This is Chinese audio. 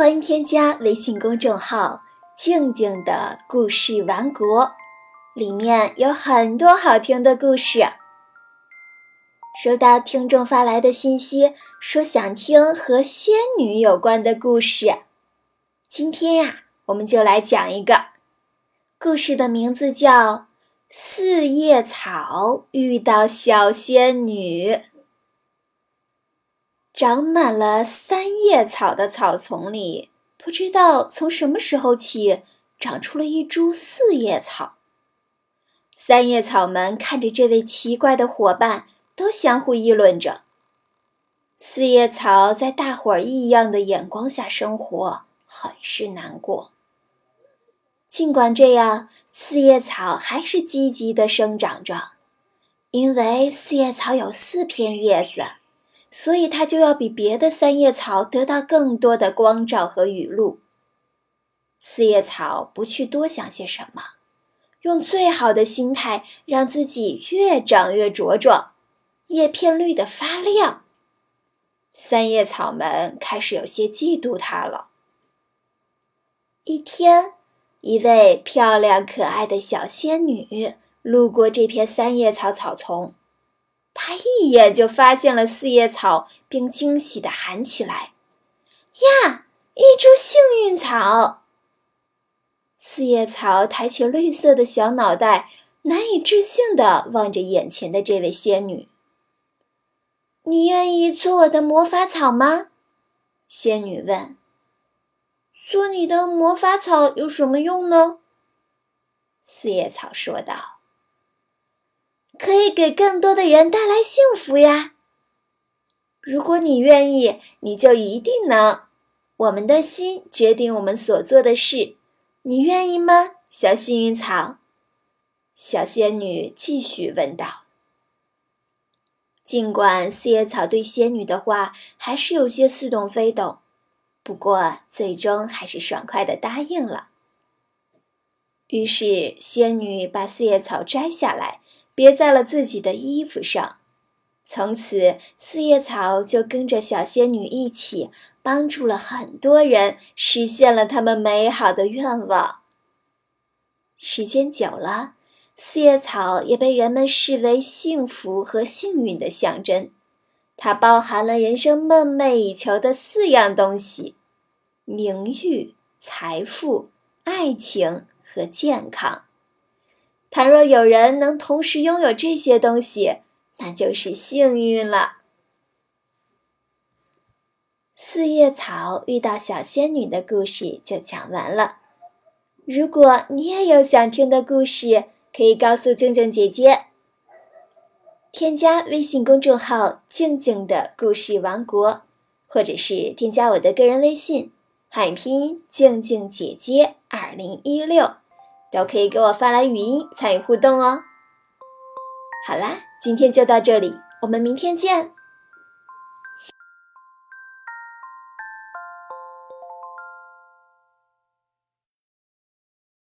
欢迎添加微信公众号“静静的故事王国”，里面有很多好听的故事。收到听众发来的信息，说想听和仙女有关的故事。今天呀，我们就来讲一个故事，的名字叫《四叶草遇到小仙女》。长满了三叶草的草丛里，不知道从什么时候起，长出了一株四叶草。三叶草们看着这位奇怪的伙伴，都相互议论着。四叶草在大伙儿异样的眼光下生活，很是难过。尽管这样，四叶草还是积极地生长着，因为四叶草有四片叶子。所以，它就要比别的三叶草得到更多的光照和雨露。四叶草不去多想些什么，用最好的心态让自己越长越茁壮，叶片绿得发亮。三叶草们开始有些嫉妒它了。一天，一位漂亮可爱的小仙女路过这片三叶草草丛。他一眼就发现了四叶草，并惊喜地喊起来：“呀，一株幸运草！”四叶草抬起绿色的小脑袋，难以置信地望着眼前的这位仙女。“你愿意做我的魔法草吗？”仙女问。“做你的魔法草有什么用呢？”四叶草说道。可以给更多的人带来幸福呀！如果你愿意，你就一定能。我们的心决定我们所做的事，你愿意吗，小幸运草？小仙女继续问道。尽管四叶草对仙女的话还是有些似懂非懂，不过最终还是爽快的答应了。于是，仙女把四叶草摘下来。别在了自己的衣服上。从此，四叶草就跟着小仙女一起，帮助了很多人，实现了他们美好的愿望。时间久了，四叶草也被人们视为幸福和幸运的象征。它包含了人生梦寐以求的四样东西：名誉、财富、爱情和健康。倘若有人能同时拥有这些东西，那就是幸运了。四叶草遇到小仙女的故事就讲完了。如果你也有想听的故事，可以告诉静静姐姐。添加微信公众号“静静的故事王国”，或者是添加我的个人微信“汉语拼音静静姐姐二零一六”。都可以给我发来语音参与互动哦。好啦，今天就到这里，我们明天见。